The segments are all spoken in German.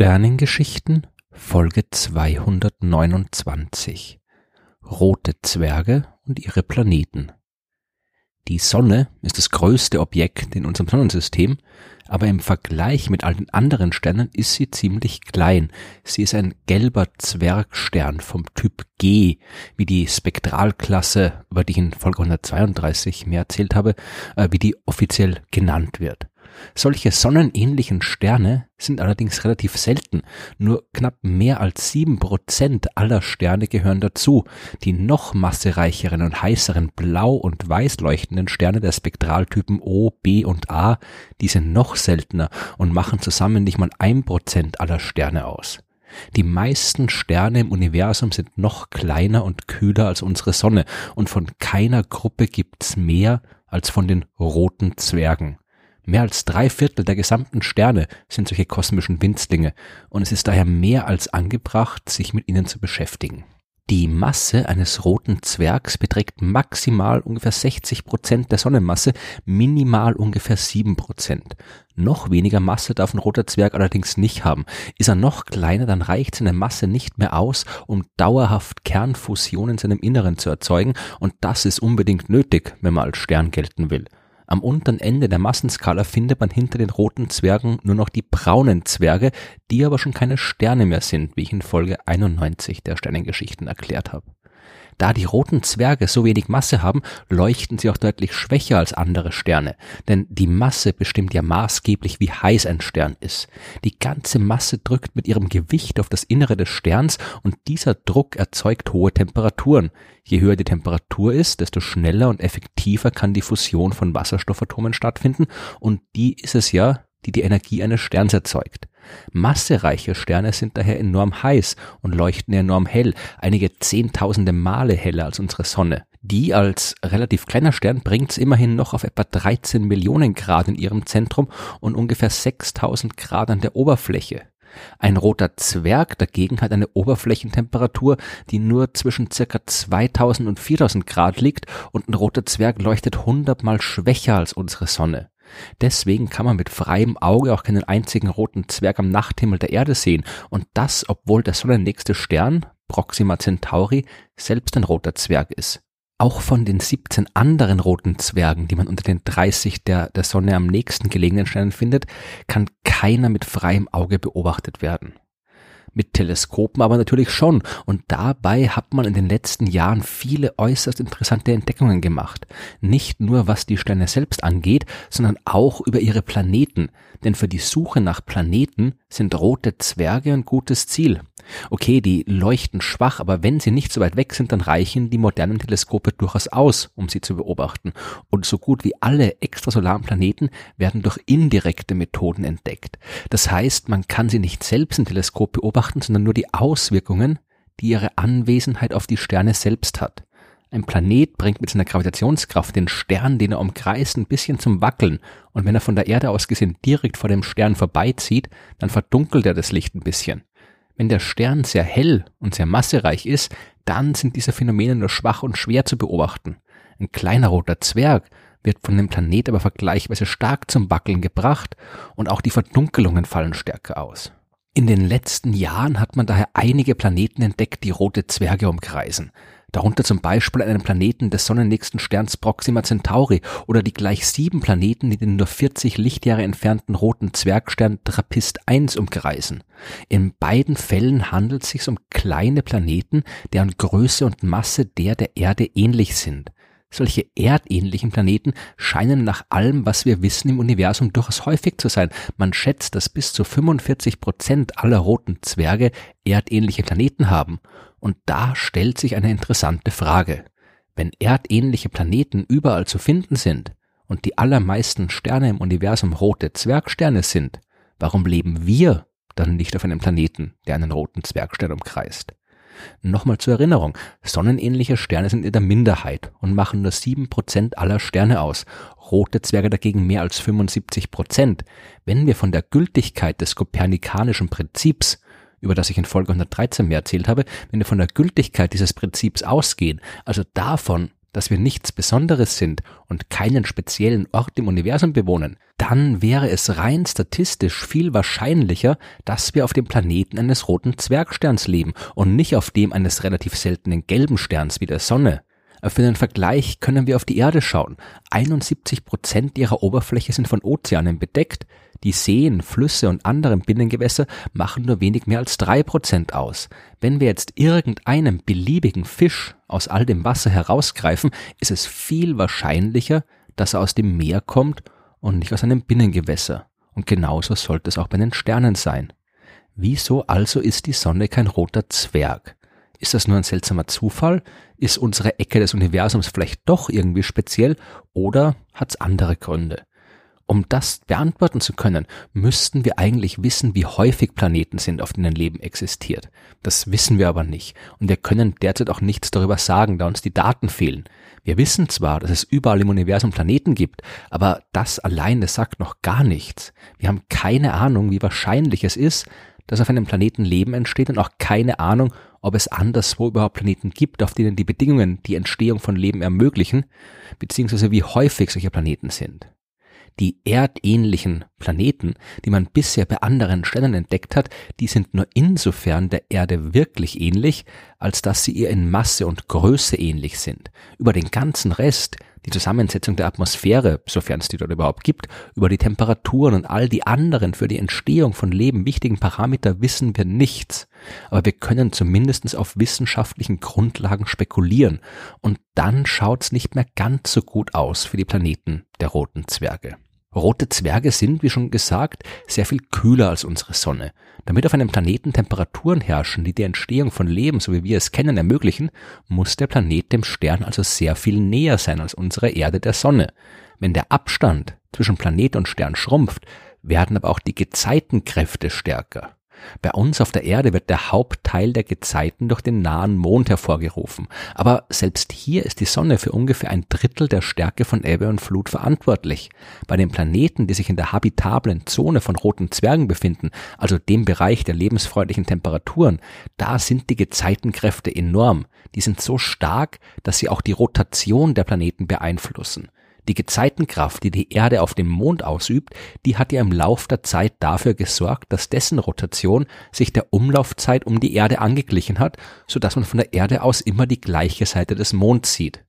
Sternengeschichten Folge 229 Rote Zwerge und ihre Planeten Die Sonne ist das größte Objekt in unserem Sonnensystem, aber im Vergleich mit all den anderen Sternen ist sie ziemlich klein. Sie ist ein gelber Zwergstern vom Typ G, wie die Spektralklasse, über die ich in Folge 132 mehr erzählt habe, äh, wie die offiziell genannt wird. Solche sonnenähnlichen Sterne sind allerdings relativ selten. Nur knapp mehr als sieben Prozent aller Sterne gehören dazu. Die noch massereicheren und heißeren blau- und weiß leuchtenden Sterne der Spektraltypen O, B und A, die sind noch seltener und machen zusammen nicht mal ein Prozent aller Sterne aus. Die meisten Sterne im Universum sind noch kleiner und kühler als unsere Sonne und von keiner Gruppe gibt's mehr als von den roten Zwergen. Mehr als drei Viertel der gesamten Sterne sind solche kosmischen Winzlinge und es ist daher mehr als angebracht, sich mit ihnen zu beschäftigen. Die Masse eines roten Zwergs beträgt maximal ungefähr 60 Prozent der Sonnenmasse, minimal ungefähr 7 Prozent. Noch weniger Masse darf ein roter Zwerg allerdings nicht haben. Ist er noch kleiner, dann reicht seine Masse nicht mehr aus, um dauerhaft Kernfusion in seinem Inneren zu erzeugen und das ist unbedingt nötig, wenn man als Stern gelten will. Am unteren Ende der Massenskala findet man hinter den roten Zwergen nur noch die braunen Zwerge, die aber schon keine Sterne mehr sind, wie ich in Folge 91 der Sternengeschichten erklärt habe. Da die roten Zwerge so wenig Masse haben, leuchten sie auch deutlich schwächer als andere Sterne, denn die Masse bestimmt ja maßgeblich, wie heiß ein Stern ist. Die ganze Masse drückt mit ihrem Gewicht auf das Innere des Sterns und dieser Druck erzeugt hohe Temperaturen. Je höher die Temperatur ist, desto schneller und effektiver kann die Fusion von Wasserstoffatomen stattfinden und die ist es ja, die die Energie eines Sterns erzeugt. Massereiche Sterne sind daher enorm heiß und leuchten enorm hell, einige zehntausende Male heller als unsere Sonne. Die als relativ kleiner Stern bringt es immerhin noch auf etwa 13 Millionen Grad in ihrem Zentrum und ungefähr 6000 Grad an der Oberfläche. Ein roter Zwerg dagegen hat eine Oberflächentemperatur, die nur zwischen circa 2000 und 4000 Grad liegt und ein roter Zwerg leuchtet hundertmal schwächer als unsere Sonne. Deswegen kann man mit freiem Auge auch keinen einzigen roten Zwerg am Nachthimmel der Erde sehen und das, obwohl der sonnennächste Stern, Proxima Centauri, selbst ein roter Zwerg ist. Auch von den 17 anderen roten Zwergen, die man unter den 30 der, der Sonne am nächsten gelegenen Sternen findet, kann keiner mit freiem Auge beobachtet werden mit Teleskopen aber natürlich schon. Und dabei hat man in den letzten Jahren viele äußerst interessante Entdeckungen gemacht. Nicht nur was die Sterne selbst angeht, sondern auch über ihre Planeten. Denn für die Suche nach Planeten sind rote Zwerge ein gutes Ziel. Okay, die leuchten schwach, aber wenn sie nicht so weit weg sind, dann reichen die modernen Teleskope durchaus aus, um sie zu beobachten. Und so gut wie alle extrasolaren Planeten werden durch indirekte Methoden entdeckt. Das heißt, man kann sie nicht selbst im Teleskop beobachten, sondern nur die Auswirkungen, die ihre Anwesenheit auf die Sterne selbst hat. Ein Planet bringt mit seiner Gravitationskraft den Stern, den er umkreist, ein bisschen zum Wackeln, und wenn er von der Erde aus gesehen direkt vor dem Stern vorbeizieht, dann verdunkelt er das Licht ein bisschen. Wenn der Stern sehr hell und sehr massereich ist, dann sind diese Phänomene nur schwach und schwer zu beobachten. Ein kleiner roter Zwerg wird von dem Planet aber vergleichsweise stark zum Wackeln gebracht und auch die Verdunkelungen fallen stärker aus. In den letzten Jahren hat man daher einige Planeten entdeckt, die rote Zwerge umkreisen darunter zum Beispiel einen Planeten des sonnennächsten Sterns Proxima Centauri oder die gleich sieben Planeten, die den nur 40 Lichtjahre entfernten roten Zwergstern Trappist 1 umkreisen. In beiden Fällen handelt es sich um kleine Planeten, deren Größe und Masse der der Erde ähnlich sind. Solche erdähnlichen Planeten scheinen nach allem, was wir wissen im Universum durchaus häufig zu sein. Man schätzt, dass bis zu 45 Prozent aller roten Zwerge erdähnliche Planeten haben. Und da stellt sich eine interessante Frage. Wenn erdähnliche Planeten überall zu finden sind und die allermeisten Sterne im Universum rote Zwergsterne sind, warum leben wir dann nicht auf einem Planeten, der einen roten Zwergstern umkreist? Nochmal zur Erinnerung, sonnenähnliche Sterne sind in der Minderheit und machen nur sieben Prozent aller Sterne aus, rote Zwerge dagegen mehr als 75 Prozent. Wenn wir von der Gültigkeit des kopernikanischen Prinzips über das ich in Folge 113 mehr erzählt habe, wenn wir von der Gültigkeit dieses Prinzips ausgehen, also davon, dass wir nichts Besonderes sind und keinen speziellen Ort im Universum bewohnen, dann wäre es rein statistisch viel wahrscheinlicher, dass wir auf dem Planeten eines roten Zwergsterns leben und nicht auf dem eines relativ seltenen gelben Sterns wie der Sonne. Für den Vergleich können wir auf die Erde schauen. 71 Prozent ihrer Oberfläche sind von Ozeanen bedeckt. Die Seen, Flüsse und anderen Binnengewässer machen nur wenig mehr als drei Prozent aus. Wenn wir jetzt irgendeinen beliebigen Fisch aus all dem Wasser herausgreifen, ist es viel wahrscheinlicher, dass er aus dem Meer kommt und nicht aus einem Binnengewässer. Und genauso sollte es auch bei den Sternen sein. Wieso also ist die Sonne kein roter Zwerg? Ist das nur ein seltsamer Zufall? Ist unsere Ecke des Universums vielleicht doch irgendwie speziell oder hat es andere Gründe? Um das beantworten zu können, müssten wir eigentlich wissen, wie häufig Planeten sind, auf denen Leben existiert. Das wissen wir aber nicht. Und wir können derzeit auch nichts darüber sagen, da uns die Daten fehlen. Wir wissen zwar, dass es überall im Universum Planeten gibt, aber das alleine sagt noch gar nichts. Wir haben keine Ahnung, wie wahrscheinlich es ist, dass auf einem Planeten Leben entsteht und auch keine Ahnung, ob es anderswo überhaupt Planeten gibt, auf denen die Bedingungen die Entstehung von Leben ermöglichen, beziehungsweise wie häufig solche Planeten sind. Die erdähnlichen Planeten, die man bisher bei anderen Sternen entdeckt hat, die sind nur insofern der Erde wirklich ähnlich, als dass sie ihr in Masse und Größe ähnlich sind. Über den ganzen Rest die Zusammensetzung der Atmosphäre, sofern es die dort überhaupt gibt, über die Temperaturen und all die anderen für die Entstehung von Leben wichtigen Parameter wissen wir nichts. Aber wir können zumindest auf wissenschaftlichen Grundlagen spekulieren. Und dann schaut's nicht mehr ganz so gut aus für die Planeten der roten Zwerge. Rote Zwerge sind, wie schon gesagt, sehr viel kühler als unsere Sonne. Damit auf einem Planeten Temperaturen herrschen, die die Entstehung von Leben, so wie wir es kennen, ermöglichen, muss der Planet dem Stern also sehr viel näher sein als unsere Erde der Sonne. Wenn der Abstand zwischen Planet und Stern schrumpft, werden aber auch die Gezeitenkräfte stärker. Bei uns auf der Erde wird der Hauptteil der Gezeiten durch den nahen Mond hervorgerufen. Aber selbst hier ist die Sonne für ungefähr ein Drittel der Stärke von Ebbe und Flut verantwortlich. Bei den Planeten, die sich in der habitablen Zone von roten Zwergen befinden, also dem Bereich der lebensfreundlichen Temperaturen, da sind die Gezeitenkräfte enorm. Die sind so stark, dass sie auch die Rotation der Planeten beeinflussen. Die Gezeitenkraft, die die Erde auf dem Mond ausübt, die hat ja im Lauf der Zeit dafür gesorgt, dass dessen Rotation sich der Umlaufzeit um die Erde angeglichen hat, so dass man von der Erde aus immer die gleiche Seite des Monds sieht.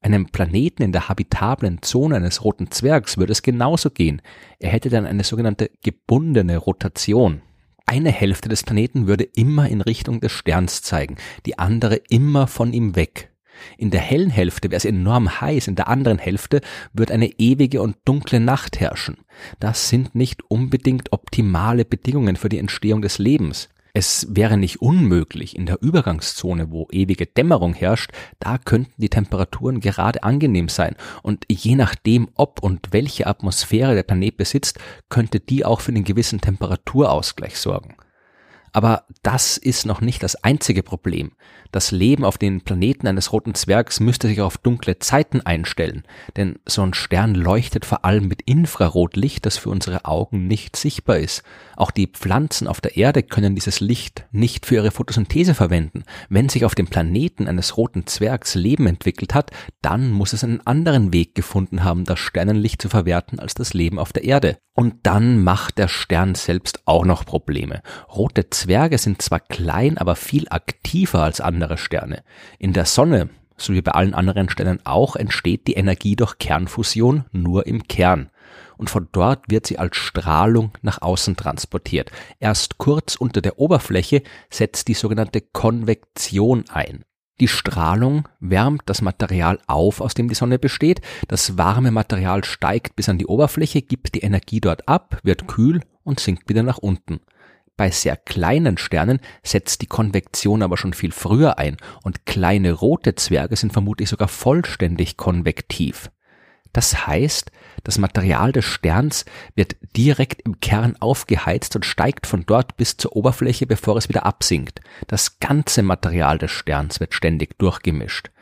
Einem Planeten in der habitablen Zone eines roten Zwergs würde es genauso gehen. Er hätte dann eine sogenannte gebundene Rotation. Eine Hälfte des Planeten würde immer in Richtung des Sterns zeigen, die andere immer von ihm weg. In der hellen Hälfte wäre es enorm heiß, in der anderen Hälfte wird eine ewige und dunkle Nacht herrschen. Das sind nicht unbedingt optimale Bedingungen für die Entstehung des Lebens. Es wäre nicht unmöglich, in der Übergangszone, wo ewige Dämmerung herrscht, da könnten die Temperaturen gerade angenehm sein, und je nachdem, ob und welche Atmosphäre der Planet besitzt, könnte die auch für einen gewissen Temperaturausgleich sorgen. Aber das ist noch nicht das einzige Problem. Das Leben auf den Planeten eines roten Zwergs müsste sich auf dunkle Zeiten einstellen, denn so ein Stern leuchtet vor allem mit Infrarotlicht, das für unsere Augen nicht sichtbar ist. Auch die Pflanzen auf der Erde können dieses Licht nicht für ihre Photosynthese verwenden. Wenn sich auf dem Planeten eines roten Zwergs Leben entwickelt hat, dann muss es einen anderen Weg gefunden haben, das Sternenlicht zu verwerten als das Leben auf der Erde. Und dann macht der Stern selbst auch noch Probleme. Rote Zwerge sind zwar klein, aber viel aktiver als andere Sterne. In der Sonne, so wie bei allen anderen Sternen auch, entsteht die Energie durch Kernfusion nur im Kern. Und von dort wird sie als Strahlung nach außen transportiert. Erst kurz unter der Oberfläche setzt die sogenannte Konvektion ein. Die Strahlung wärmt das Material auf, aus dem die Sonne besteht. Das warme Material steigt bis an die Oberfläche, gibt die Energie dort ab, wird kühl und sinkt wieder nach unten. Bei sehr kleinen Sternen setzt die Konvektion aber schon viel früher ein und kleine rote Zwerge sind vermutlich sogar vollständig konvektiv. Das heißt, das Material des Sterns wird direkt im Kern aufgeheizt und steigt von dort bis zur Oberfläche, bevor es wieder absinkt. Das ganze Material des Sterns wird ständig durchgemischt.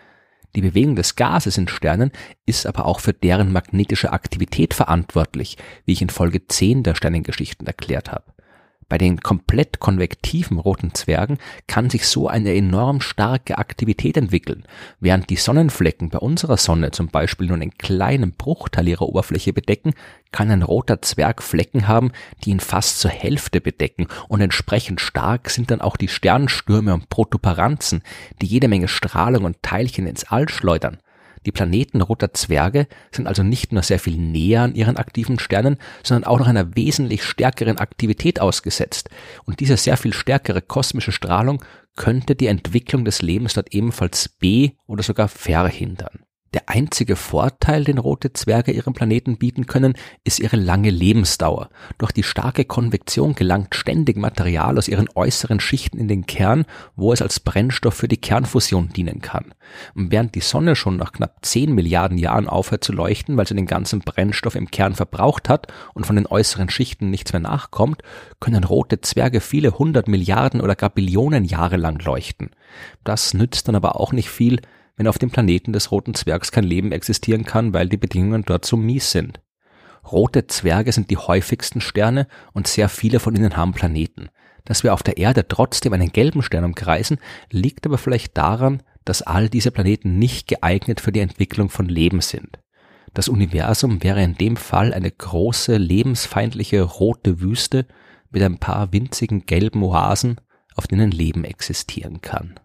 Die Bewegung des Gases in Sternen ist aber auch für deren magnetische Aktivität verantwortlich, wie ich in Folge 10 der Sternengeschichten erklärt habe. Bei den komplett konvektiven roten Zwergen kann sich so eine enorm starke Aktivität entwickeln. Während die Sonnenflecken bei unserer Sonne zum Beispiel nur einen kleinen Bruchteil ihrer Oberfläche bedecken, kann ein roter Zwerg Flecken haben, die ihn fast zur Hälfte bedecken und entsprechend stark sind dann auch die Sternstürme und Protuberanzen, die jede Menge Strahlung und Teilchen ins All schleudern. Die Planeten roter Zwerge sind also nicht nur sehr viel näher an ihren aktiven Sternen, sondern auch noch einer wesentlich stärkeren Aktivität ausgesetzt. Und diese sehr viel stärkere kosmische Strahlung könnte die Entwicklung des Lebens dort ebenfalls be- oder sogar verhindern. Der einzige Vorteil, den rote Zwerge ihrem Planeten bieten können, ist ihre lange Lebensdauer. Durch die starke Konvektion gelangt ständig Material aus ihren äußeren Schichten in den Kern, wo es als Brennstoff für die Kernfusion dienen kann. Und während die Sonne schon nach knapp 10 Milliarden Jahren aufhört zu leuchten, weil sie den ganzen Brennstoff im Kern verbraucht hat und von den äußeren Schichten nichts mehr nachkommt, können rote Zwerge viele hundert Milliarden oder gar Billionen Jahre lang leuchten. Das nützt dann aber auch nicht viel, wenn auf dem Planeten des roten Zwergs kein Leben existieren kann, weil die Bedingungen dort so mies sind. Rote Zwerge sind die häufigsten Sterne und sehr viele von ihnen haben Planeten. Dass wir auf der Erde trotzdem einen gelben Stern umkreisen, liegt aber vielleicht daran, dass all diese Planeten nicht geeignet für die Entwicklung von Leben sind. Das Universum wäre in dem Fall eine große, lebensfeindliche rote Wüste mit ein paar winzigen gelben Oasen, auf denen Leben existieren kann.